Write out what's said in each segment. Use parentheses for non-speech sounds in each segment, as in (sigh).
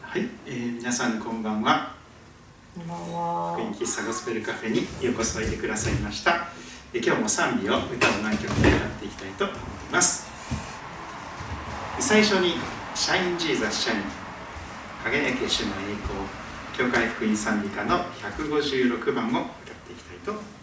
はい、えー、皆さんこんばんは。こんばんは。雰囲気サゴスペルカフェにようこそおいでくださいました。え今日も賛美を歌を何曲か歌っていきたいと思います。最初に Shine Jesus Shine 輝け主の栄光教会福音賛美歌の156番を歌っていきたいと思います。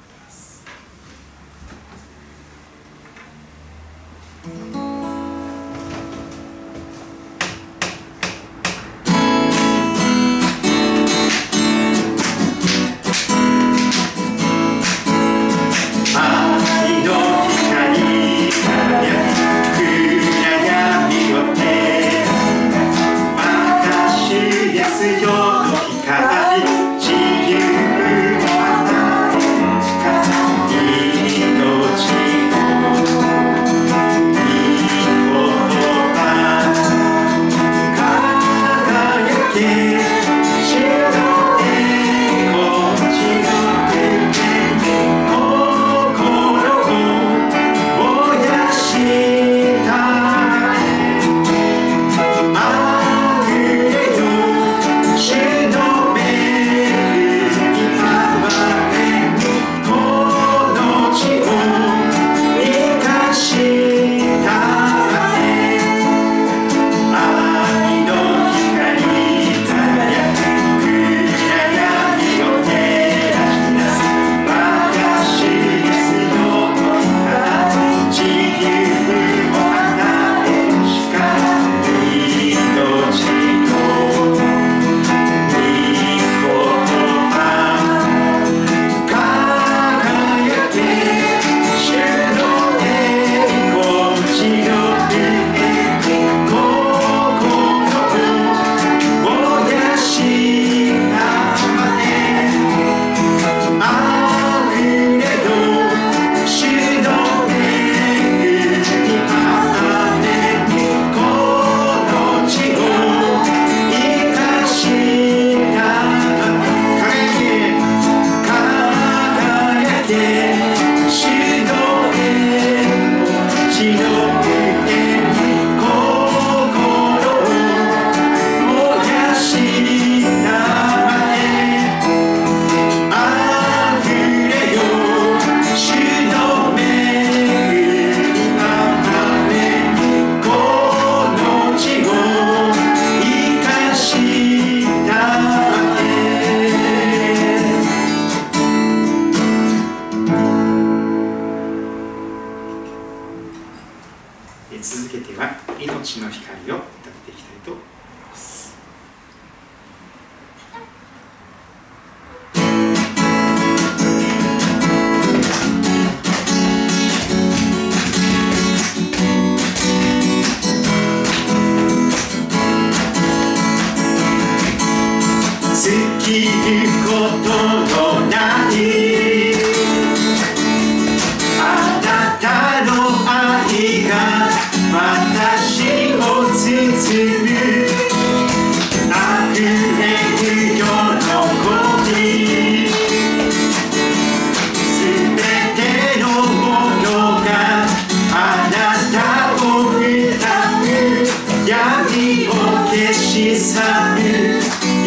小さく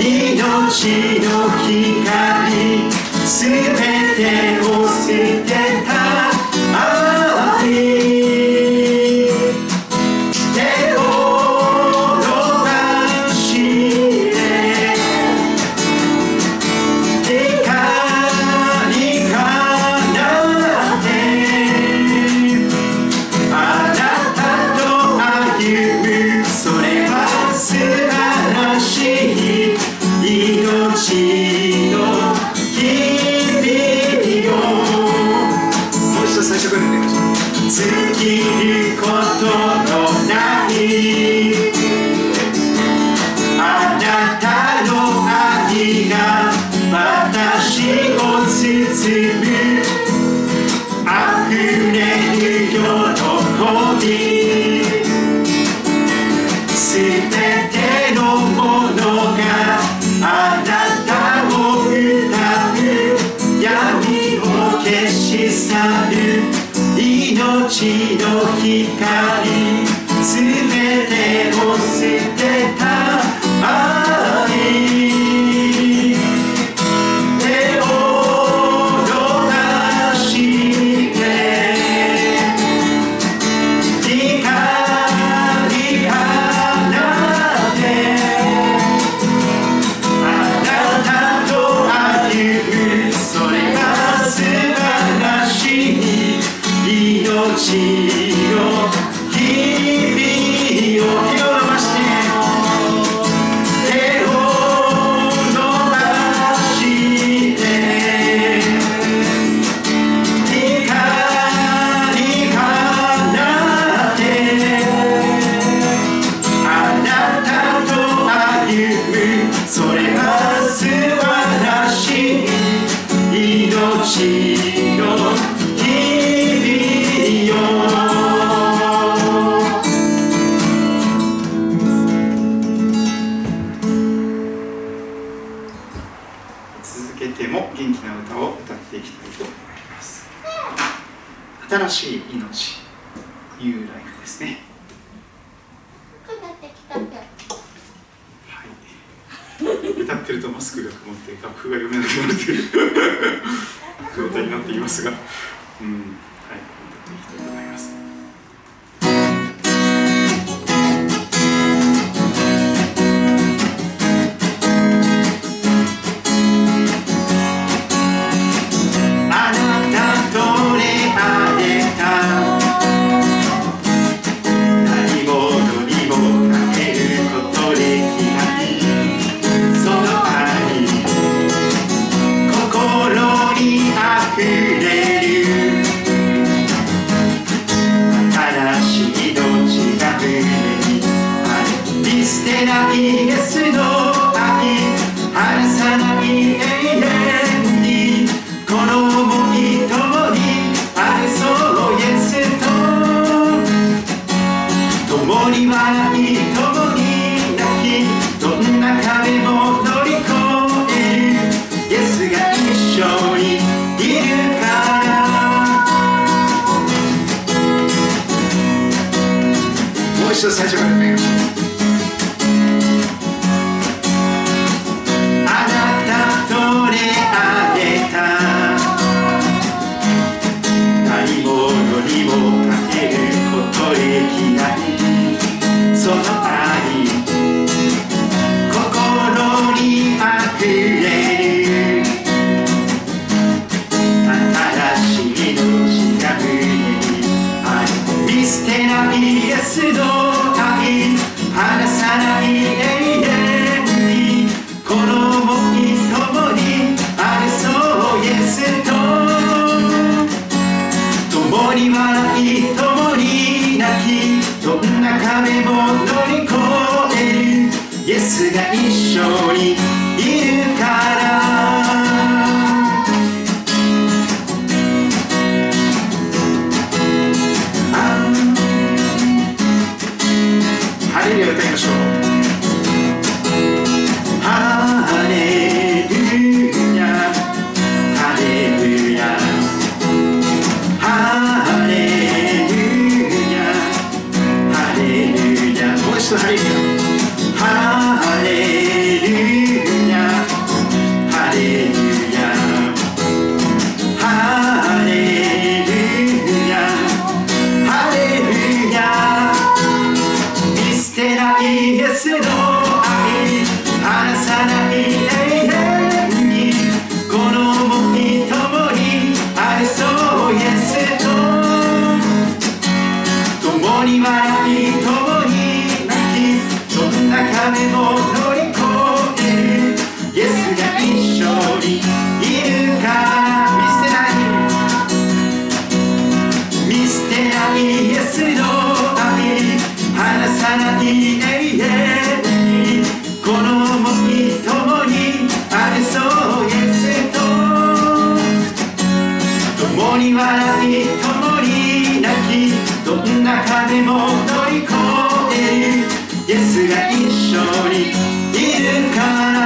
命の光すべてに笑い共に泣きどんな風も乗り越える。イエスが一緒にいるから。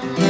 示す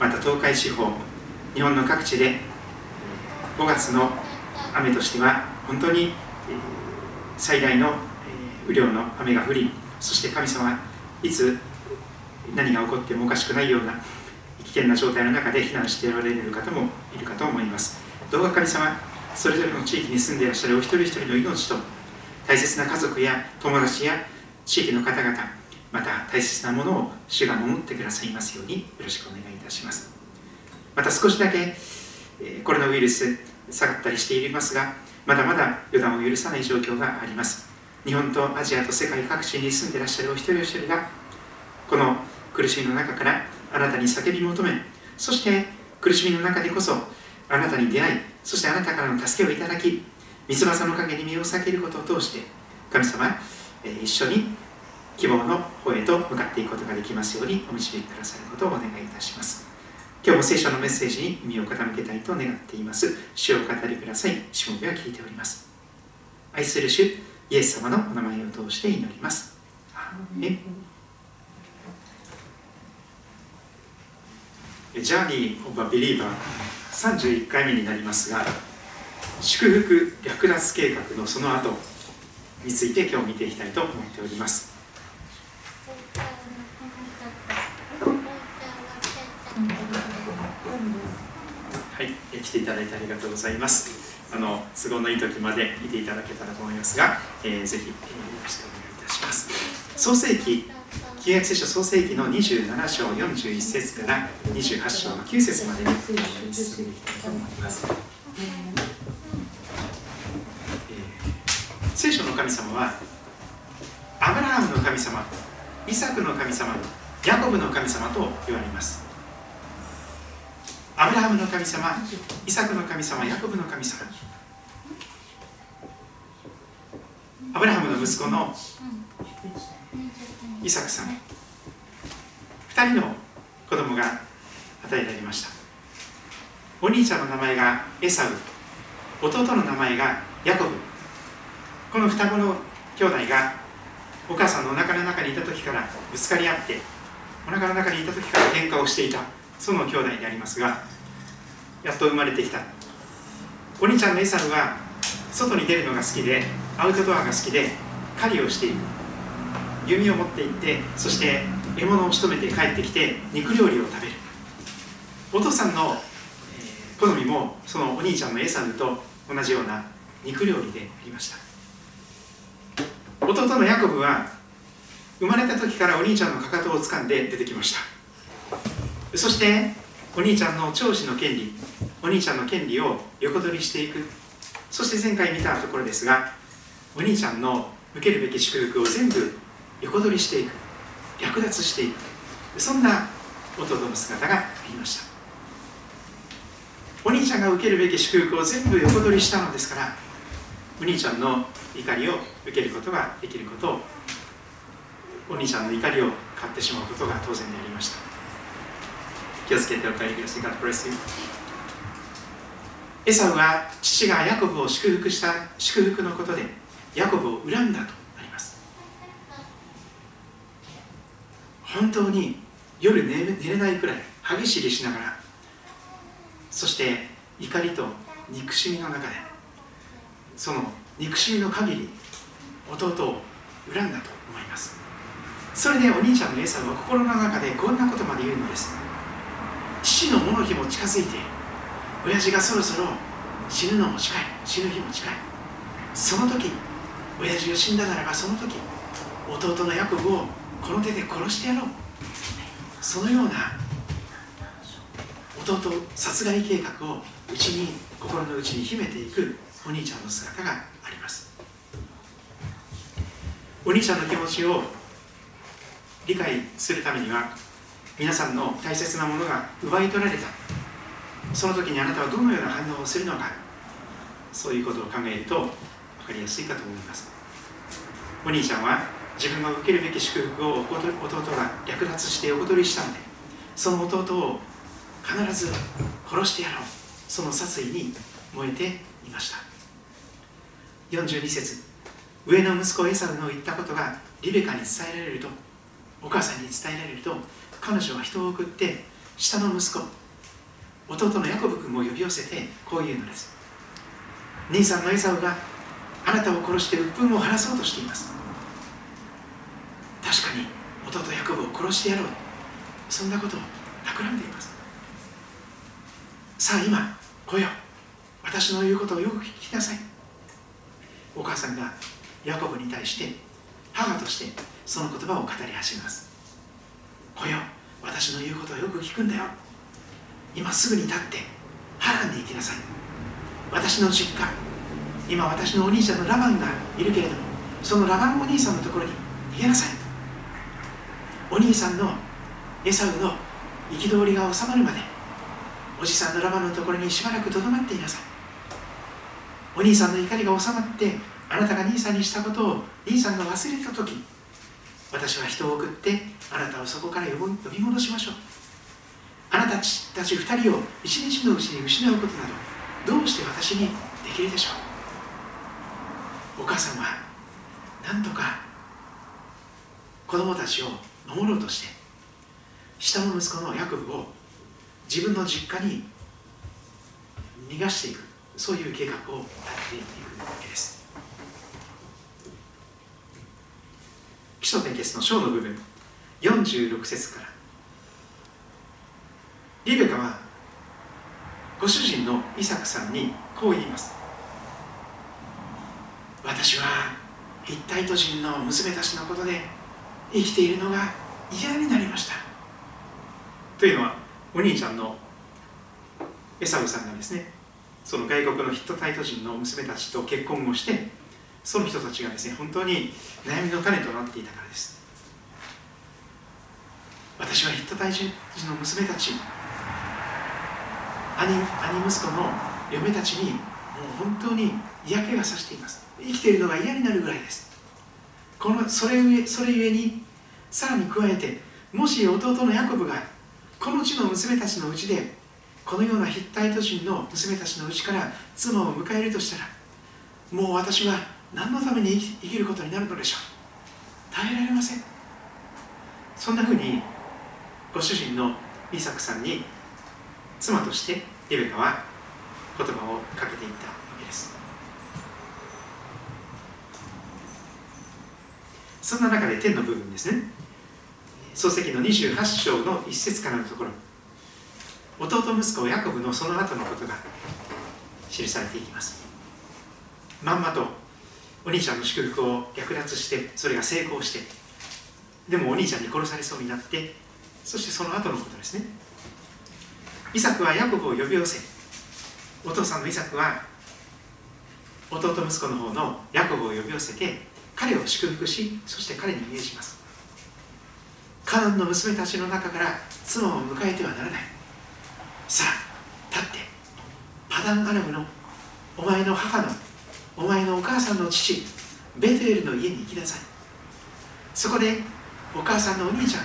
また東海地方日本の各地で5月の雨としては本当に最大の雨量の雨が降りそして神様はいつ何が起こってもおかしくないような危険な状態の中で避難しておられる方もいるかと思います。どうか神様それぞれの地域に住んでいらっしゃるお一人一人の命と大切な家族や友達や地域の方々また大切なものを主が守ってくださいますようによろしくお願いいたします。また少しだけコロナウイルス下がったりしていますがまだまだ予断を許さない状況があります。日本とアジアと世界各地に住んでいらっしゃるお一人お一人がこの苦しみの中からあなたに叫び求めそして苦しみの中でこそあなたに出会いそしてあなたからの助けをいただき三つ葉の陰に身を避けることを通して神様一緒に希望の方へと向かっていくことができますようにお導きくださることをお願いいたします。今日も聖書のメッセージに耳を傾けたいと願っています。主よ語りください。しもべは聞いております。愛する主イエス様のお名前を通して祈ります。 Journey of a Believer 31回目になりますが祝福略奪計画のその後について今日見ていきたいと思っておりますはい、来ていただいてありがとうございます。あの都合のいい時まで見ていただけたらと思いますが、えー、ぜひ、えー、よろしくお願いいたします。創世記旧約聖書創世記の27章41節から28章の9節までに進んでいきたいと思います。えー、聖書の神様はアブラハムの神様イサクの神様ヤコブの神様と言われますアブラハムの神様イサクの神様ヤコブの神様。アブラハムの息子のイサクさん。2人の子供が与えられました。お兄ちゃんの名前がエサウ。弟の名前がヤコブ。この双子の兄弟がお母さんのお腹の中にいた時からぶつかり合ってお腹の中にいた時から喧嘩をしていた。その兄弟でありますがやっと生まれてきた。お兄ちゃんのエサウは外に出るのが好きでアウトドアが好きで狩りをしていく弓を持って行ってそして獲物を仕留めて帰ってきて肉料理を食べる。お父さんの、好みもそのお兄ちゃんのエサウと同じような肉料理でありました。弟のヤコブは生まれた時からお兄ちゃんのかかとを掴んで出てきました。そしてお兄ちゃんの長子の権利お兄ちゃんの権利を横取りしていく。そして前回見たところですがお兄ちゃんの受けるべき祝福を全部横取りしていく。略奪していく。そんな弟の姿がありました。お兄ちゃんが受けるべき祝福を全部横取りしたのですからお兄ちゃんの怒りを受けることができることをお兄ちゃんの怒りを買ってしまうことが当然でありました。気をつけてお帰りください。God bless you エサウは父がヤコブを祝福した祝福のことでヤコブを恨んだとあります。本当に夜寝れないくらい歯ぎしりしながらそして怒りと憎しみの中でその憎しみの限り弟を恨んだと思います。それでお兄ちゃんのエサウは心の中でこんなことまで言うのです。父のもの日も近づいて親父がそろそろ死ぬのも近い死ぬ日も近い。その時親父が死んだならばその時弟のヤコブをこの手で殺してやろう。そのような弟殺害計画をうちに心の内に秘めていくお兄ちゃんの姿があります。お兄ちゃんの気持ちを理解するためには皆さんの大切なものが奪い取られた。その時にあなたはどのような反応をするのか。そういうことを考えると分かりやすいかと思います。お兄ちゃんは自分が受けるべき祝福を弟が略奪して横取りしたのでその弟を必ず殺してやろう。その殺意に燃えていました。42節上の息子エサウの言ったことがリベカに伝えられるとお母さんに伝えられると彼女は人を送って下の息子弟のヤコブ君を呼び寄せてこう言うのです。兄さんのエサウがあなたを殺して鬱憤を晴らそうとしています。確かに弟ヤコブを殺してやろう。そんなことを企んでいます。さあ今来よ私の言うことをよく聞きなさい。お母さんがヤコブに対して母としてその言葉を語り始めます来よ私の言うことをよく聞くんだよ。今すぐに立って波乱に行きなさい。私の実家今私のお兄ちゃんのラバンがいるけれどもそのラバンお兄さんのところに逃げなさい。お兄さんのエサウの憤りが収まるまでおじさんのラバンのところにしばらくとどまっていなさい。お兄さんの怒りが収まってあなたが兄さんにしたことを兄さんが忘れた時私は人を送ってあなたをそこから呼び戻しましょう。あなたたち2人を一日のうちに失うことなどどうして私にできるでしょう？お母さんはなんとか子供たちを守ろうとして下の息子のヤコブを自分の実家に逃がしていくそういう計画を立てていくわけです。基礎点結の章の部分46節から。リベカはご主人のイサクさんにこう言います。私はヒッタイト人の娘たちのことで生きているのが嫌になりました。というのはお兄ちゃんのエサウさんがですねその外国のヒットタイト人の娘たちと結婚をしてその人たちがですね本当に悩みの種となっていたからです。私はヒット大人の娘たち兄兄息子の嫁たちにもう本当に嫌気がさしています。生きているのが嫌になるぐらいです。このそれゆえそれゆえにさらに加えてもし弟のヤコブがこの地の娘たちのうちでこのようなヒッタイト人の娘たちのうちから妻を迎えるとしたらもう私は何のために生きることになるのでしょう？耐えられません。そんなふうにご主人のイサクさんに妻としてリベカは言葉をかけていったわけです。そんな中で天の部分ですね。漱石の28章の一節からのところ。弟息子ヤコブのその後のことが記されていきます。まんまとお兄ちゃんの祝福を略奪してそれが成功してでもお兄ちゃんに殺されそうになってそしてその後のことですね。イサクはヤコブを呼び寄せお父さんのイサクは弟息子の方のヤコブを呼び寄せて彼を祝福しそして彼に命じます。カナンの娘たちの中から妻を迎えてはならない。さあ立って。パダンアラムのお前の母のお前のお母さんの父ベテエルの家に行きなさい。そこでお母さんのお兄ちゃん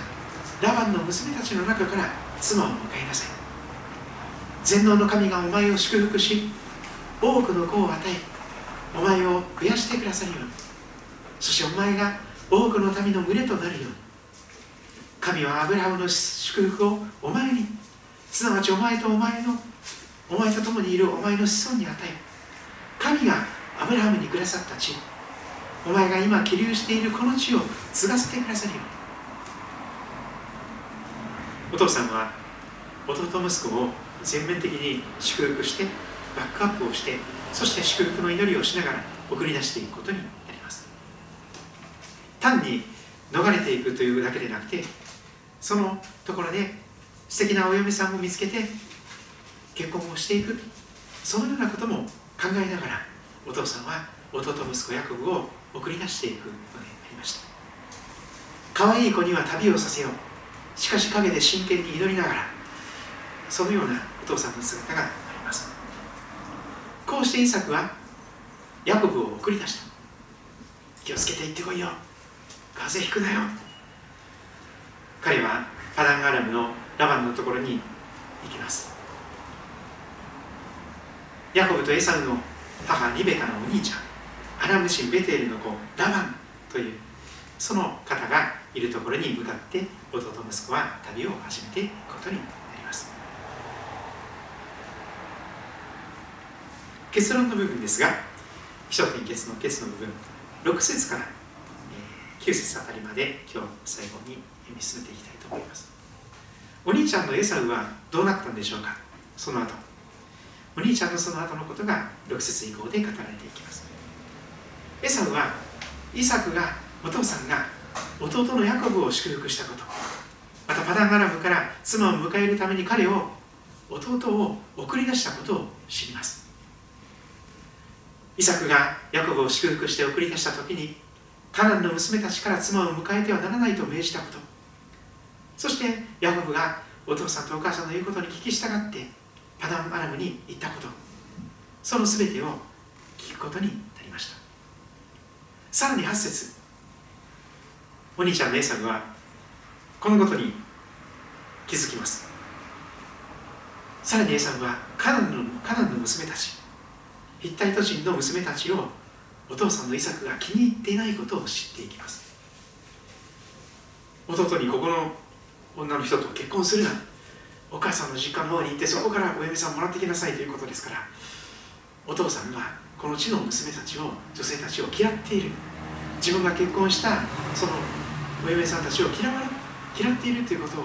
ラバンの娘たちの中から妻を迎えなさい。全能の神がお前を祝福し多くの子を与えお前を増やしてくださるように。そしてお前が多くの民の群れとなるように。神はアブラハムの祝福をお前にすなわちお前とお前のお前と共にいるお前の子孫に与えブラハムにくださった地お前が今起立しているこの地を継がせてくださるよ。お父さんは弟息子を全面的に祝福してバックアップをしてそして祝福の祈りをしながら送り出していくことになります。単に逃れていくというだけでなくてそのところで素敵なお嫁さんを見つけて結婚をしていく。そのようなことも考えながらお父さんは弟息子ヤコブを送り出していくことになりました。可愛い子には旅をさせよう。しかし陰で真剣に祈りながらそのようなお父さんの姿があります。こうしてイサクはヤコブを送り出した。気をつけて行ってこいよ。風邪ひくなよ。彼はパダンアラムのラバンのところに行きます。ヤコブとエサウの母リベカのお兄ちゃんアラム人ベテルの子ラバンというその方がいるところに向かって弟息子は旅を始めていくことになります。結論の部分ですが気象点結の結の部分6節から9節あたりまで今日最後に読み進めていきたいと思います。お兄ちゃんのエサウはどうなったんでしょうか？その後。お兄ちゃんのその後のことが6節以降で語られていきます。エサウはイサクがお父さんが弟のヤコブを祝福したこと。またパダンアラムから妻を迎えるために彼を弟を送り出したことを知ります。イサクがヤコブを祝福して送り出した時にカナンの娘たちから妻を迎えてはならないと命じたこと。そしてヤコブがお父さんとお母さんの言うことに聞き従ってパダンアラムに行ったこと。その全てを聞くことになりました。さらに8節。お兄ちゃんのエサグはこのことに気づきます。さらにエサグはカナンのカナンの娘たち。ヒッタイト人の娘たちをお父さんのイサクが気に入っていないことを知っていきます。弟にここの女の人と結婚するな。お母さんの実家の方に行ってそこからお嫁さんもらってきなさいということですからお父さんはこの地の娘たちを女性たちを嫌っている。自分が結婚したそのお嫁さんたちを嫌わ嫌っているということを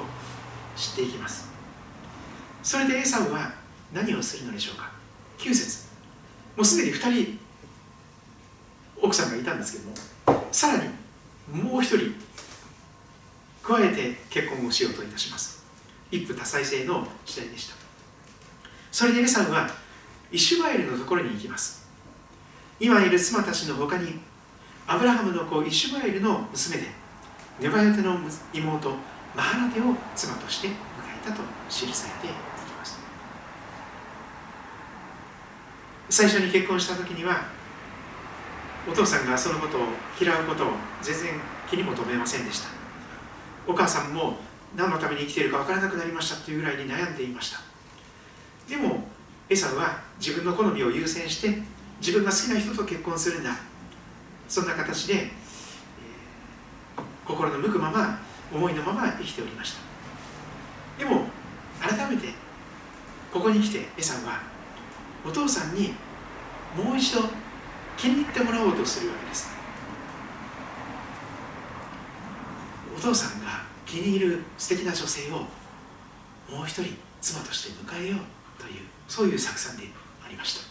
知っていきます。それでエサウは何をするのでしょうか。9節もうすでに2人奥さんがいたんですけどもさらにもう一人加えて結婚をしようといたします。一夫多妻制の時代でした。それでエサウはイシュマエルのところに行きます。今いる妻たちの他にアブラハムの子イシュマエルの娘でネバヨテの妹マハラテを妻として迎えたと記されていきます。最初に結婚した時にはお父さんがそのことを嫌うことを全然気にも留めませんでした。お母さんも何のために生きているか分からなくなりましたというぐらいに悩んでいました。でもエサウは自分の好みを優先して自分が好きな人と結婚するんだそんな形で、えー、心の向くまま思いのまま生きておりました。でも改めてここに来てエサウはお父さんにもう一度気に入ってもらおうとするわけです。お父さんが気に入る素敵な女性をもう一人妻として迎えようというそういう作戦でありました。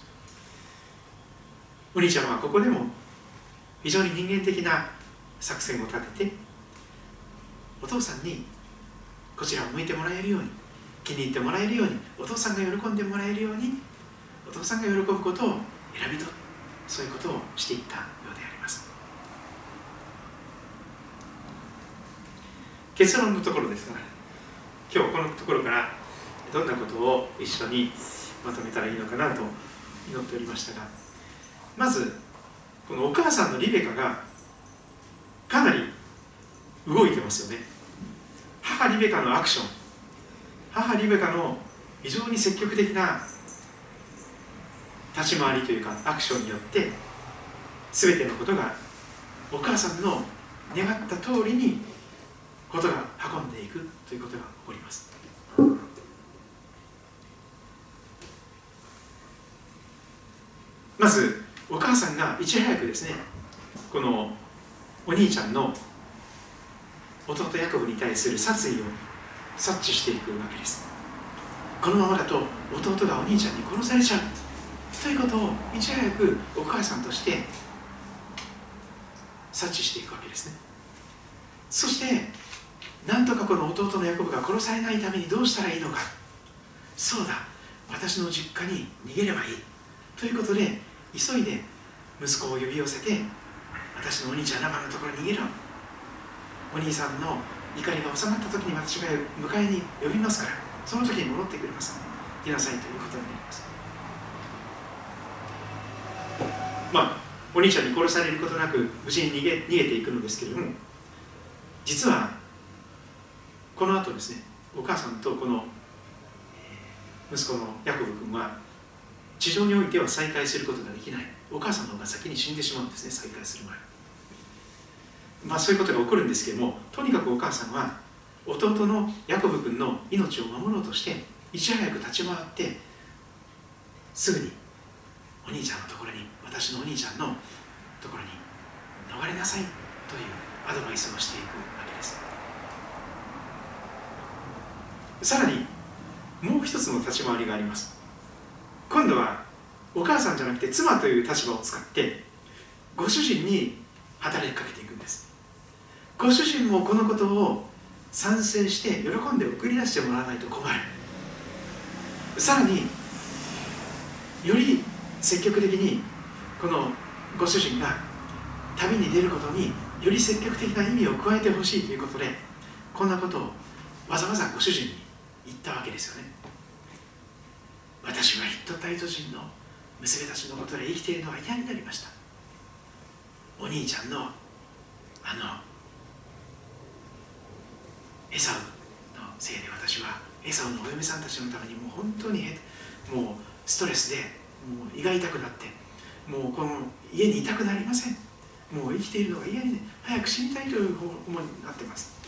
お兄ちゃんはここでも非常に人間的な作戦を立ててお父さんにこちらを向いてもらえるように気に入ってもらえるようにお父さんが喜んでもらえるようにお父さんが喜ぶことを選び取るそういうことをしていったようであります結論のところですが今日このところからどんなことを一緒にまとめたらいいのかなと祈っておりましたがまずこのお母さんのリベカがかなり動いてますよね。母リベカのアクション。母リベカの非常に積極的な立ち回りというかアクションによって全てのことがお母さんの願った通りにことが運んでいくということが起こります。まずお母さんがいち早くですねこのお兄ちゃんの弟ヤコブに対する殺意を察知していくわけです。このままだと弟がお兄ちゃんに殺されちゃうということをいち早くお母さんとして察知していくわけですね。そしてなんとかこの弟のヤコブが殺されないためにどうしたらいいのか。そうだ私の実家に逃げればいい。ということで急いで息子を呼び寄せて私のお兄ちゃんラバのところに逃げろ。お兄さんの怒りが収まった時に私が迎えに呼びますからその時に戻ってくれます。出なさいということになります。まあお兄ちゃんに殺されることなく無事に逃げ逃げていくのですけれども実はこの後ですねお母さんとこの息子のヤコブ君は地上においては再会することができない。お母さんの方が先に死んでしまうんですね再会する前。まあそういうことが起こるんですけどもとにかくお母さんは弟のヤコブ君の命を守ろうとしていち早く立ち回ってすぐにお兄ちゃんのところに私のお兄ちゃんのところに逃れなさいというアドバイスをしていくわけですさらにもう一つの立ち回りがあります。今度はお母さんじゃなくて妻という立場を使ってご主人に働きかけていくんです。ご主人もこのことを賛成して喜んで送り出してもらわないと困る。さらにより積極的にこのご主人が旅に出ることにより積極的な意味を加えてほしいということでこんなことをわざわざご主人に言ったわけですよね。私はヒットタイト人の娘たちのことで生きているのは嫌になりました。お兄ちゃんのあのエサウのせいで私はエサウのお嫁さんたちのためにもう本当にもうストレスでもう胃が痛くなってもうこの家にいたくなりません。もう生きているのが嫌に、早く死にたいという思いになってます。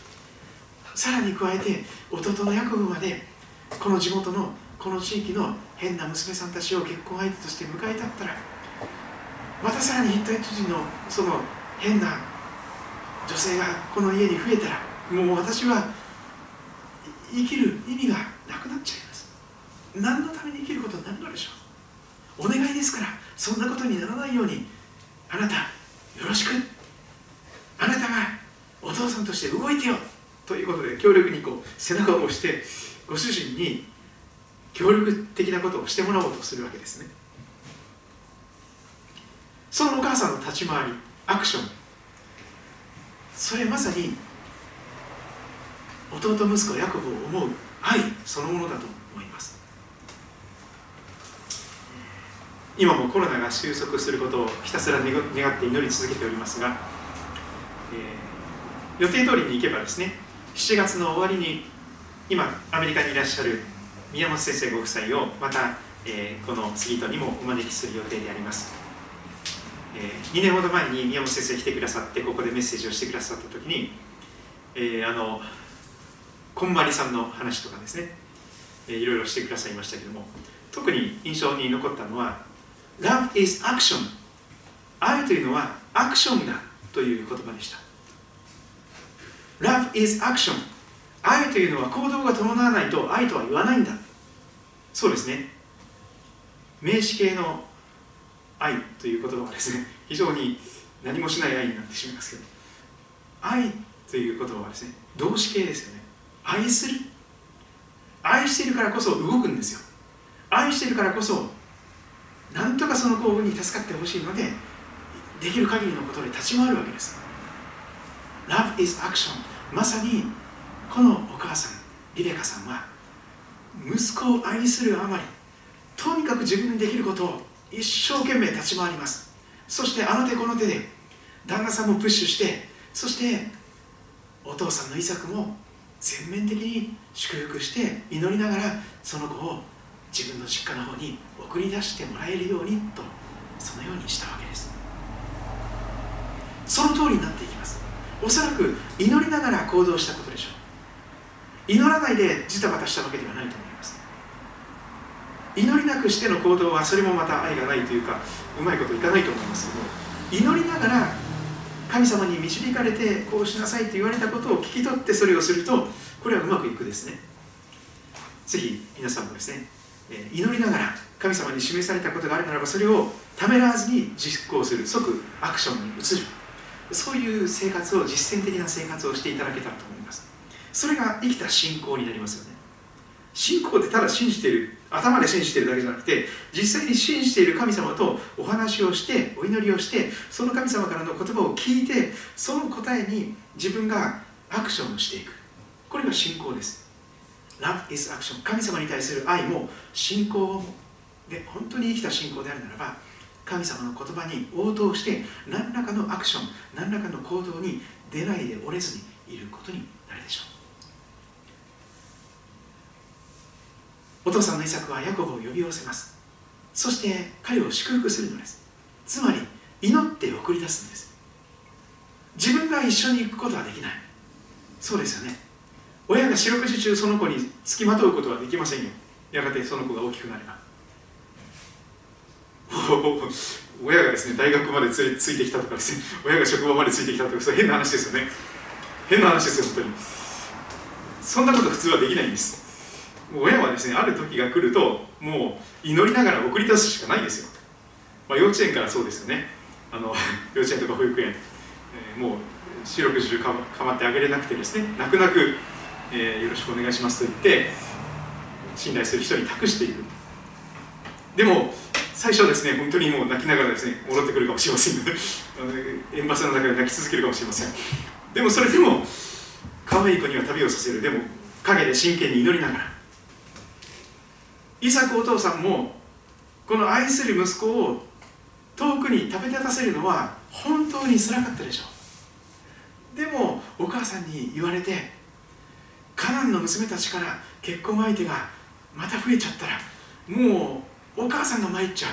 さらに加えて弟のヤコブまでこの地元のこの地域の変な娘さんたちを結婚相手として迎えたったらまたさらにヒットエット人のその変な女性がこの家に増えたらもう私は生きる意味がなくなっちゃいます。何のために生きることになるのでしょう。お願いですからそんなことにならないようにあなたよろしく。あなたがお父さんとして動いてよ。ということで強力にこう背中を押してご主人に協力的なことをしてもらおうとするわけですね。そのお母さんの立ち回りアクション。それまさに弟息子ヤコブを思う愛そのものだと思います。今もコロナが収束することをひたすら願って祈り続けておりますが、えー、予定通りに行けばですね7月の終わりに今アメリカにいらっしゃる宮本先生ご夫妻をまた、えー、この杉戸にもお招きする予定であります、えー、2年ほど前に宮本先生来てくださってここでメッセージをしてくださった時に、えー、あのこんまりさんの話とかですね、えー、いろいろしてくださいましたけども特に印象に残ったのは Love is action 愛というのはアクションだという言葉でした。Love is action. 愛というのは行動が伴わないと愛とは言わないんだ。そうですね。名詞形の愛という言葉はですね (laughs) 非常に何もしない愛になってしまいますけど。愛という言葉はですね動詞形ですよね。愛する。愛しているからこそ動くんですよ。愛しているからこそなんとかその幸運に助かってほしいのでできる限りのことで立ち回るわけです。Love is action. まさにこのお母さんリベカさんは息子を愛するあまりとにかく自分にできることを一生懸命立ち回ります。そしてあの手この手で旦那さんもプッシュしてそしてお父さんのイサクも全面的に祝福して祈りながらその子を自分の実家の方に送り出してもらえるようにとそのようにしたわけです。その通りになっていきます。おそらく祈りながら行動したことでしょう。祈らないでジタバタしたわけではないと思います。祈りなくしての行動はそれもまた愛がないというかうまいこといかないと思いますけど祈りながら神様に導かれてこうしなさいと言われたことを聞き取ってそれをするとこれはうまくいくですね。ぜひ皆さんもですね祈りながら神様に示されたことがあるならばそれをためらわずに実行する即アクションに移る。そういう生活を実践的な生活をしていただけたらと思います。それが生きた信仰になりますよね。信仰ってただ信じている頭で信じているだけじゃなくて実際に信じている神様とお話をしてお祈りをしてその神様からの言葉を聞いてその答えに自分がアクションをしていく。これが信仰です。Love is action 神様に対する愛も信仰もで本当に生きた信仰であるならば神様の言葉に応答して何らかのアクション何らかの行動に出ないで折れずにいることになるでしょう。お父さんのイサクはヤコブを呼び寄せます。そして彼を祝福するのです。つまり祈って送り出すんです。自分が一緒に行くことはできない。そうですよね。親が四六時中その子につきまとうことはできませんよ。やがてその子が大きくなれば。(laughs) 親がですね大学までついてきたとかですね親が職場までついてきたとかそれ変な話ですよね。変な話ですよ本当に。そんなこと普通はできないんです。親はですねある時が来るともう祈りながら送り出すしかないですよ、まあ、幼稚園からそうですよね。あの (laughs) 幼稚園とか保育園、えー、もう四六時中かまってあげれなくてですね。泣く泣く、えー、よろしくお願いしますと言って信頼する人に託していくでも最初ですね本当にもう泣きながらですね戻ってくるかもしれません。(laughs) 円バスの中で泣き続けるかもしれません。でもそれでも可愛い子には旅をさせる。でも陰で真剣に祈りながら。イサクお父さんもこの愛する息子を遠くに食べ立たせるのは本当につらかったでしょう。でもお母さんに言われてカナンの娘たちから結婚相手がまた増えちゃったらもうお母さんが参っちゃ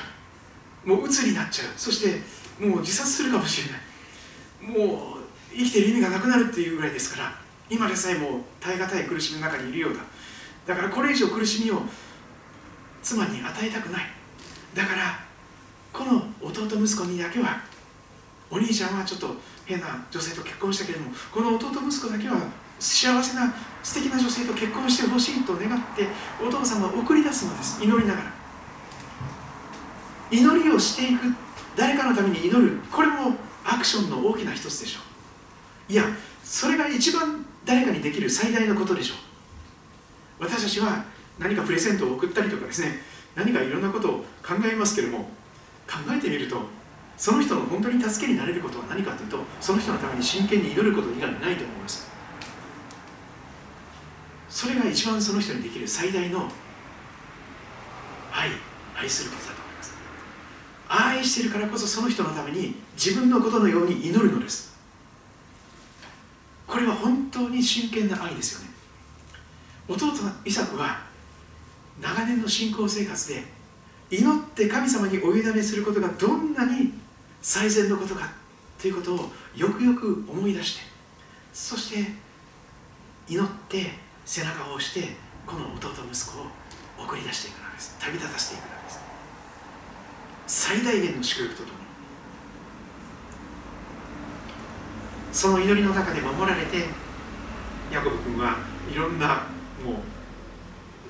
う。もう鬱になっちゃう。そしてもう自殺するかもしれない。もう生きてる意味がなくなるっていうぐらいですから。今でさえも耐え難い苦しみの中にいるようだ。だからこれ以上苦しみを妻に与えたくない。だからこの弟息子にだけはお兄ちゃんはちょっと変な女性と結婚したけれどもこの弟息子だけは幸せな素敵な女性と結婚してほしいと願ってお父さんは送り出すのです。祈りながら。祈りをしていく誰かのために祈る。これもアクションの大きな一つでしょ。ういやそれが一番誰かにできる最大のことでしょ。う私たちは何かプレゼントを送ったりとかですね。何かいろんなことを考えますけれども考えてみるとその人の本当に助けになれることは何かというとその人のために真剣に祈ること以外ないと思います。それが一番その人にできる最大の愛愛することだと。愛しているからこそその人のために自分のことのように祈るのです。これは本当に真剣な愛ですよね。弟のイサクは長年の信仰生活で祈って神様にお委ねすることがどんなに最善のことかということをよくよく思い出してそして祈って背中を押してこの弟息子を送り出していくのです。旅立たせていくのです。最大限の祝福とともにその祈りの中で守られてヤコブ君はいろんなも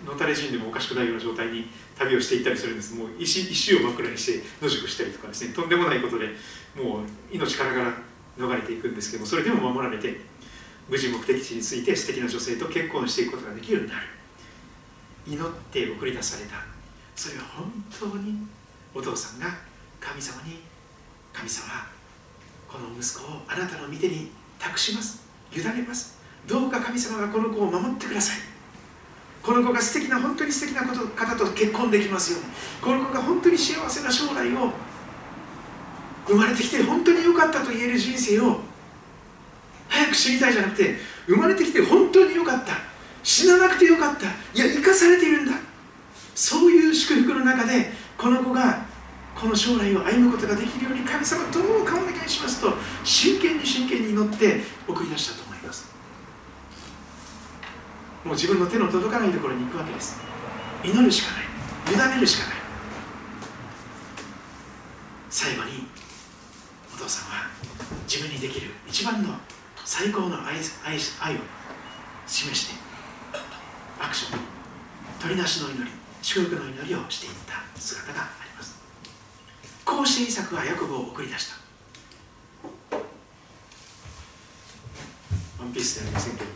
うのたれ死んでもおかしくないような状態に旅をしていったりするんです。もう石石を枕にして野宿したりとかですね。とんでもないことでもう命からがら逃れていくんですけどもそれでも守られて無事目的地について素敵な女性と結婚していくことができるようになる。祈って送り出された。それは本当にお父さんが神様に神様この息子をあなたの御手に託します。委ねます。どうか神様がこの子を守ってください。この子が素敵な本当に素敵なこと方と結婚できますように。この子が本当に幸せな将来を生まれてきて本当に良かったと言える人生を早く死にたいじゃなくて生まれてきて本当に良かった。死ななくて良かった。いや生かされているんだ。そういう祝福の中でこの子がこの将来を歩むことができるように神様どうかお願いしますと真剣に真剣に祈って送り出したと思います。もう自分の手の届かないところに行くわけです。祈るしかない。委ねるしかない。最後にお父さんは自分にできる一番の最高の愛愛愛を示してアクション取りなしの祈り。祝福の祈りをしていった姿があります。こうしてイサクはヤコブを送り出した。ワンピースではありませんけど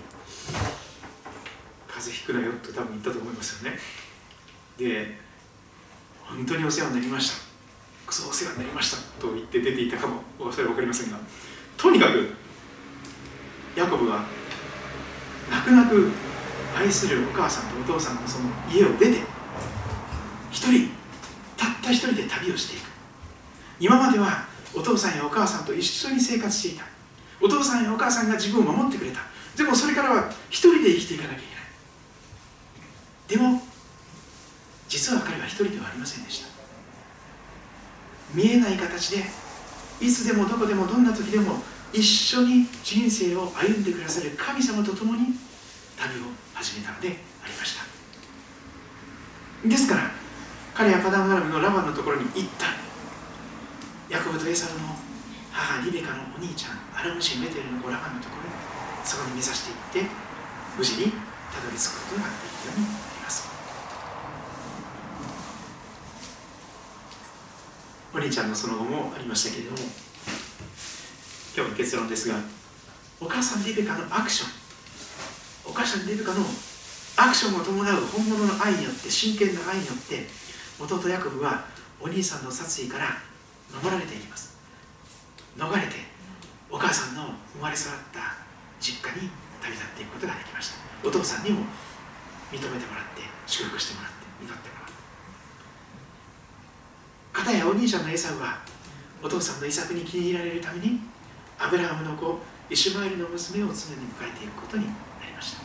風邪ひくなよと多分言ったと思いますよね。で本当にお世話になりました。クソお世話になりましたと言って出ていたかもそれは分かりませんがとにかくヤコブは泣く泣く愛するお母さんとお父さんのその家を出て一人たった一人で旅をしていく。今まではお父さんやお母さんと一緒に生活していた。お父さんやお母さんが自分を守ってくれた。でもそれからは一人で生きていかなきゃいけない。でも実は彼は一人ではありませんでした。見えない形でいつでもどこでもどんな時でも一緒に人生を歩んでくださる神様と共に旅を始めたのでありました。ですから彼はパダンアラムのラバンのところに行った。ヤコブとエサウの母リベカのお兄ちゃんアラムシンベテルの子ラバンのところにそこに目指していって無事にたどり着くことができるようになります。お兄ちゃんのその後もありましたけれども今日の結論ですがお母さんリベカのアクション。お母さんリベカのアクションを伴う本物の愛によって真剣な愛によって弟ヤコブはお兄さんの殺意から守られていきます。逃れてお母さんの生まれ育った実家に旅立っていくことができました。お父さんにも認めてもらって祝福してもらって祈ってもらって。片やお兄ちゃんのエサウはお父さんの遺作に気に入られるためにアブラハムの子イシュマエルの娘を常に迎えていくことになりました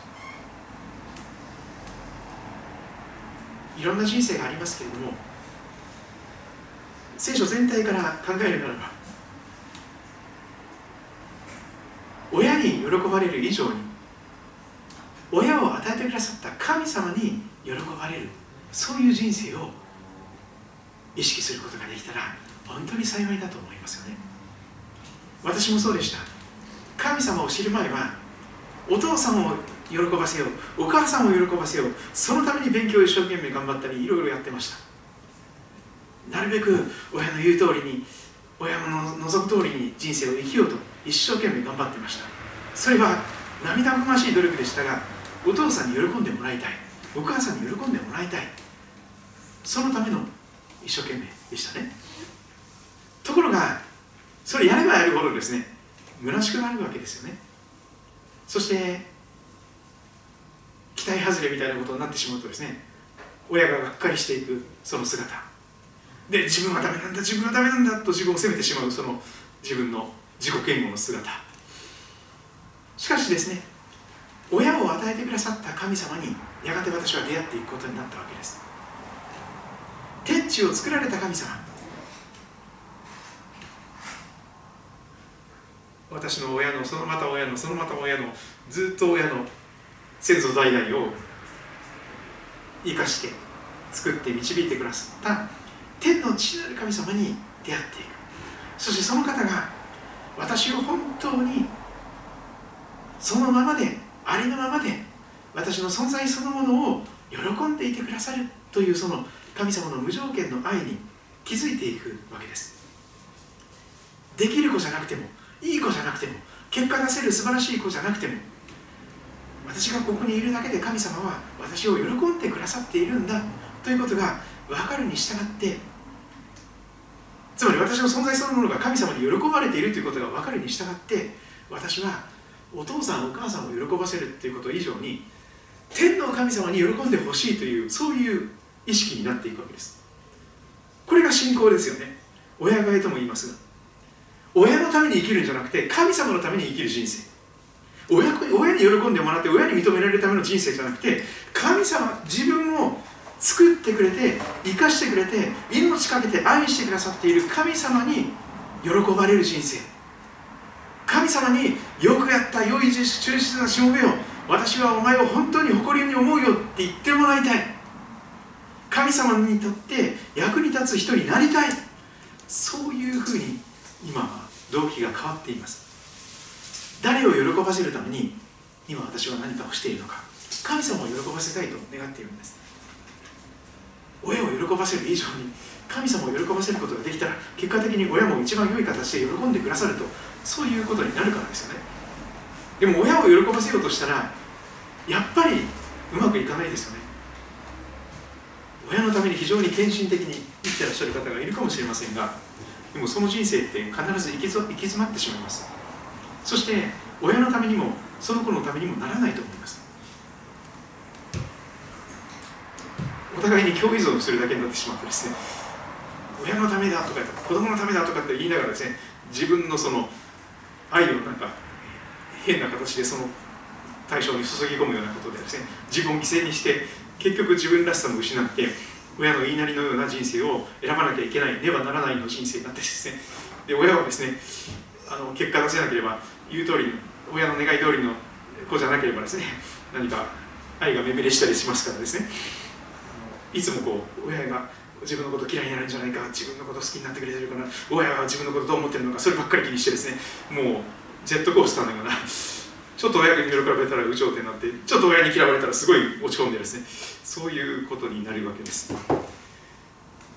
いろんな人生がありますけれども聖書全体から考えるならば親に喜ばれる以上に親を与えてくださった神様に喜ばれるそういう人生を意識することができたら本当に幸いだと思いますよね。私もそうでした。神様を知る前はお父さんを喜ばせよう。お母さんを喜ばせよう。そのために勉強を一生懸命頑張ったりいろいろやってました。なるべく親の言う通りに親の望む通りに人生を生きようと一生懸命頑張ってました。それは涙ぐましい努力でしたがお父さんに喜んでもらいたい。お母さんに喜んでもらいたい。そのための一生懸命でしたね。ところがそれやればやるほどですね虚しくなるわけですよね。そして期待外れみたいなことになってしまうとですね親ががっかりしていくその姿。で自分はダメなんだ自分はダメなんだと自分を責めてしまうその自分の自己嫌悪の姿。しかしですね親を与えてくださった神様にやがて私は出会っていくことになったわけです。天地を作られた神様。私の親のそのまた親のそのまた親のずっと親の先祖代々を生かして作って導いてくださった天の父なる神様に出会っていく。そしてその方が私を本当にそのままでありのままで私の存在そのものを喜んでいてくださるというその神様の無条件の愛に気づいていくわけです。できる子じゃなくてもいい子じゃなくても結果出せる素晴らしい子じゃなくても私がここにいるだけで神様は私を喜んでくださっているんだということが分かるに従ってつまり私の存在そのものが神様に喜ばれているということが分かるに従って私はお父さんお母さんを喜ばせるということ以上に天の神様に喜んでほしいというそういう意識になっていくわけです。これが信仰ですよね。親替えとも言いますが親のために生きるんじゃなくて神様のために生きる人生。親親に喜んでもらって親に認められるための人生じゃなくて神様自分を作ってくれて生かしてくれて命かけて愛してくださっている神様に喜ばれる人生。神様によくやった良い忠実なしもべよ私はお前を本当に誇りに思うよって言ってもらいたい。神様にとって役に立つ人になりたい。そういうふうに今は動機が変わっています。誰を喜ばせるために今私は何かをしているのか神様を喜ばせたいと願っているんです。親を喜ばせる以上に神様を喜ばせることができたら結果的に親も一番良い形で喜んでくださるとそういうことになるからですよね。でも親を喜ばせようとしたらやっぱりうまくいかないですよね。親のために非常に献身的に生きてらっしゃる方がいるかもしれませんがでもその人生って必ず行き行き詰まってしまいます。そして親のためにもその子のためにもならないと思います。お互いに共依存するだけになってしまってですね親のためだとか子供のためだとかって言いながらですね自分のその愛をなんか変な形でその対象に注ぎ込むようなことでですね自分を犠牲にして結局自分らしさも失って親の言いなりのような人生を選ばなきゃいけないねばならないの人生になってですねで親はですねあの結果出せなければ言う通り親の願い通りの子じゃなければですね何か愛が目減りしたりしますからですね。いつもこう親が自分のこと嫌いになるんじゃないか自分のこと好きになってくれてるかな親は自分のことどう思ってるのかそればっかり気にしてですね。もうジェットコースターのようなちょっと親に喜ばれたら有頂天になってちょっと親に嫌われたらすごい落ち込んでですね。そういうことになるわけです。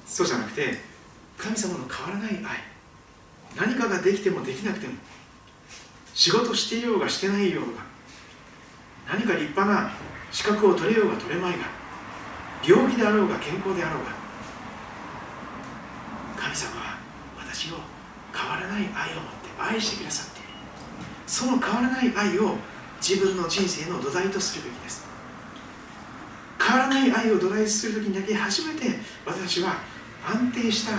そうじゃなくて神様の変わらない愛。何かができてもできなくても仕事していようがしてないようが何か立派な資格を取れようが取れまいが病気であろうが健康であろうが神様は私を変わらない愛を持って愛してくださっている。その変わらない愛を自分の人生の土台とするべきです。変わらない愛を土台とする時にだけ初めて私は安定した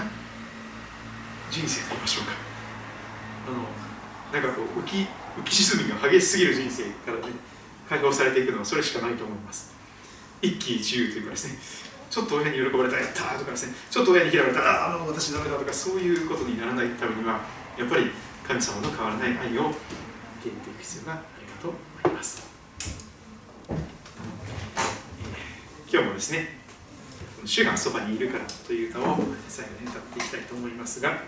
人生と言いましょうか。あのなんかこう浮き浮き沈みが激しすぎる人生からね解放されていくのはそれしかないと思います。一喜一憂というかですねちょっと親に喜ばれたやったとかですねちょっと親に嫌われたああ私ダメだとかそういうことにならないためにはやっぱり神様の変わらない愛を受け入れていく必要があるかと思います。今日もですね「主がそばにいるから」という歌を最後に歌っていきたいと思いますが、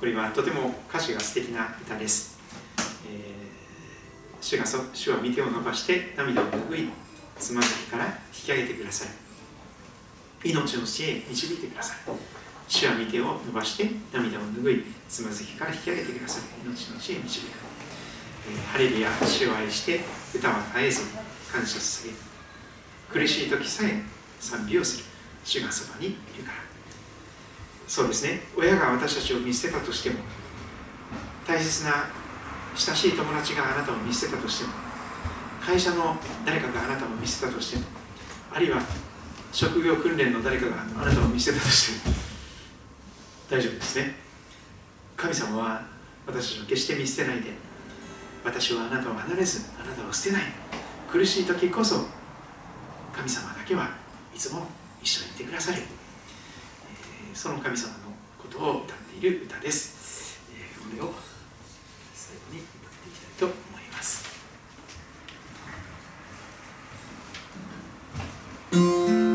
これはとても歌詞が素敵な歌です。主が主は御手を伸ばして涙を拭いつまずきから引き上げてください。命の知恵へ導いてください。主は御手を伸ばして涙を拭いつまずきから引き上げてください。命の知恵へ導く、えー、ハレルヤ主を愛して歌は絶えず感謝さげ苦しい時さえ賛美をする。主がそばにいるから。そうですね。親が私たちを見捨てたとしても大切な親しい友達があなたを見捨てたとしても会社の誰かがあなたを見捨てたとしてもあるいは職業訓練の誰かがあなたを見捨てたとしても大丈夫ですね。神様は私たちを決して見捨てないで私はあなたを離れずあなたを捨てない。苦しい時こそ神様だけはいつも一緒にいてくださる、その神様のことを歌っている歌です、えー、これを最後に歌っていきたいと思います。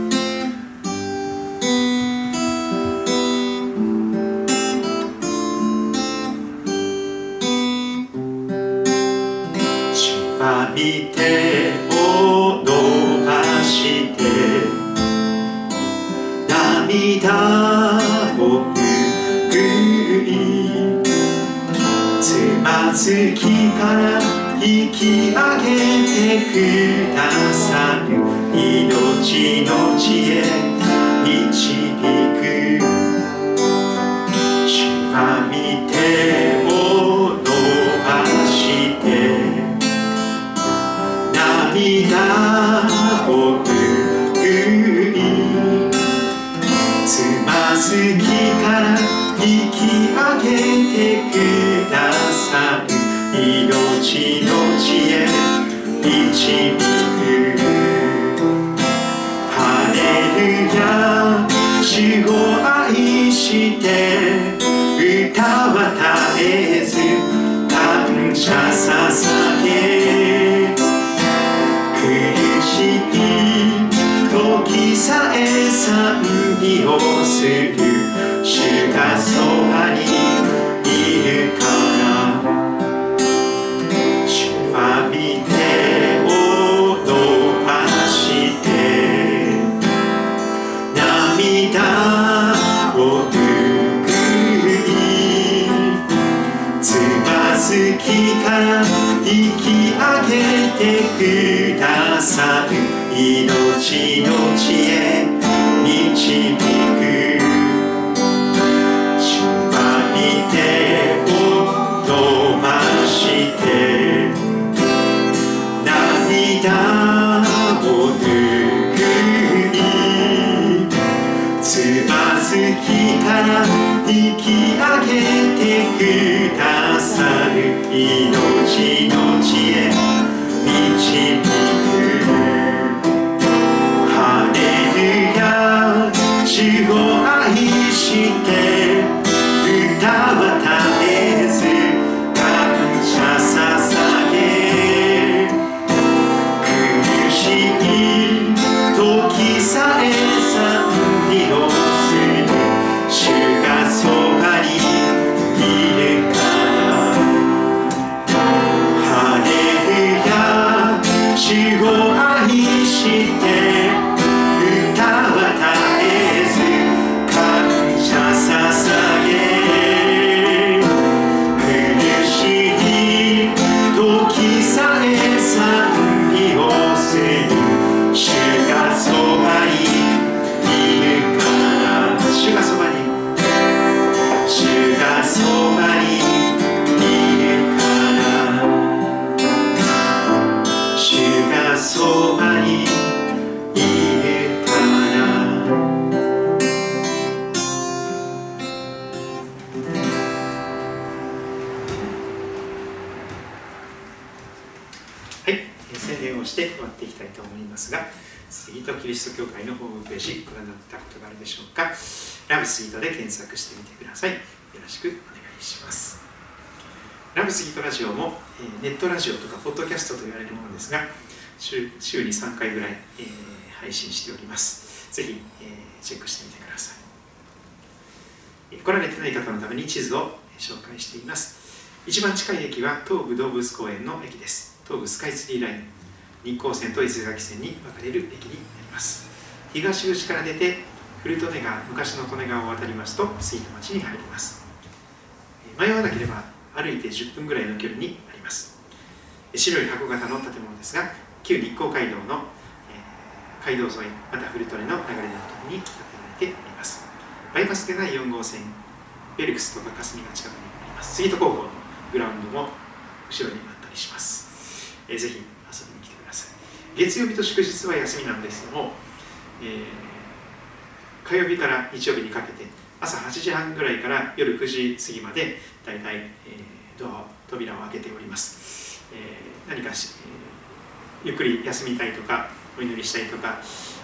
はい、宣伝をして終わっていきたいと思いますが、スイートキリスト教会のホームページご覧になったことがあるでしょうか。ラブスイートで検索してみてください。よろしくお願いします。ラブスイートラジオも、えーネットラジオとかポッドキャストと言われるものですが、週週に3回ぐらい、えー配信しております。ぜひ、えーチェックしてみてください。え来られてない方のために地図を紹介しています。一番近い駅は東武動物公園の駅です。東武スカイツリーライン、日光線と伊勢崎線に分かれる駅になります。東口から出て、古利根川、昔の利根川を渡りますと、水戸町に入ります。迷わなければ歩いて10分ぐらいの距離にあります。白い箱型の建物ですが、旧日光街道の、え街道沿い、また古利根の流れのところに建てられております。バイパスでない4号線、ベルクスとか霞が近くにあります。スイート高校のグラウンドも後ろにあったりします、えー、ぜひ遊びに来てください。月曜日と祝日は休みなんですけども、えー、火曜日から日曜日にかけて朝8時半ぐらいから夜9時過ぎまで大体、えー、ドア扉を開けております、えー、何かし、えー、ゆっくり休みたいとかお祈りしたいとか、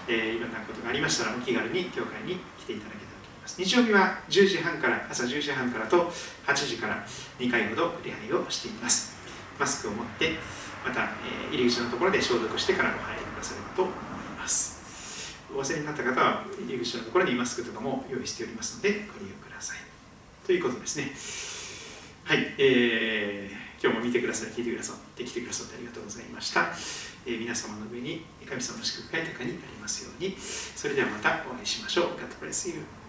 えー、いろんなことがありましたらお気軽に教会に来ていただけたらと思います。日曜日は10時半から朝10時半からと8時から2回ほど礼拝をしています。マスクを持ってまた、えー、入り口のところで消毒してからお入りくださればと思います。お忘れになった方は入り口のところにマスクとかも用意しておりますのでご利用ください。ということですね。はい、えー、今日も見てくださり聞いてくださって来てくださってありがとうございました、えー、皆様の上に神様の祝福が豊かになりますように。それではまたお会いしましょう。God bless you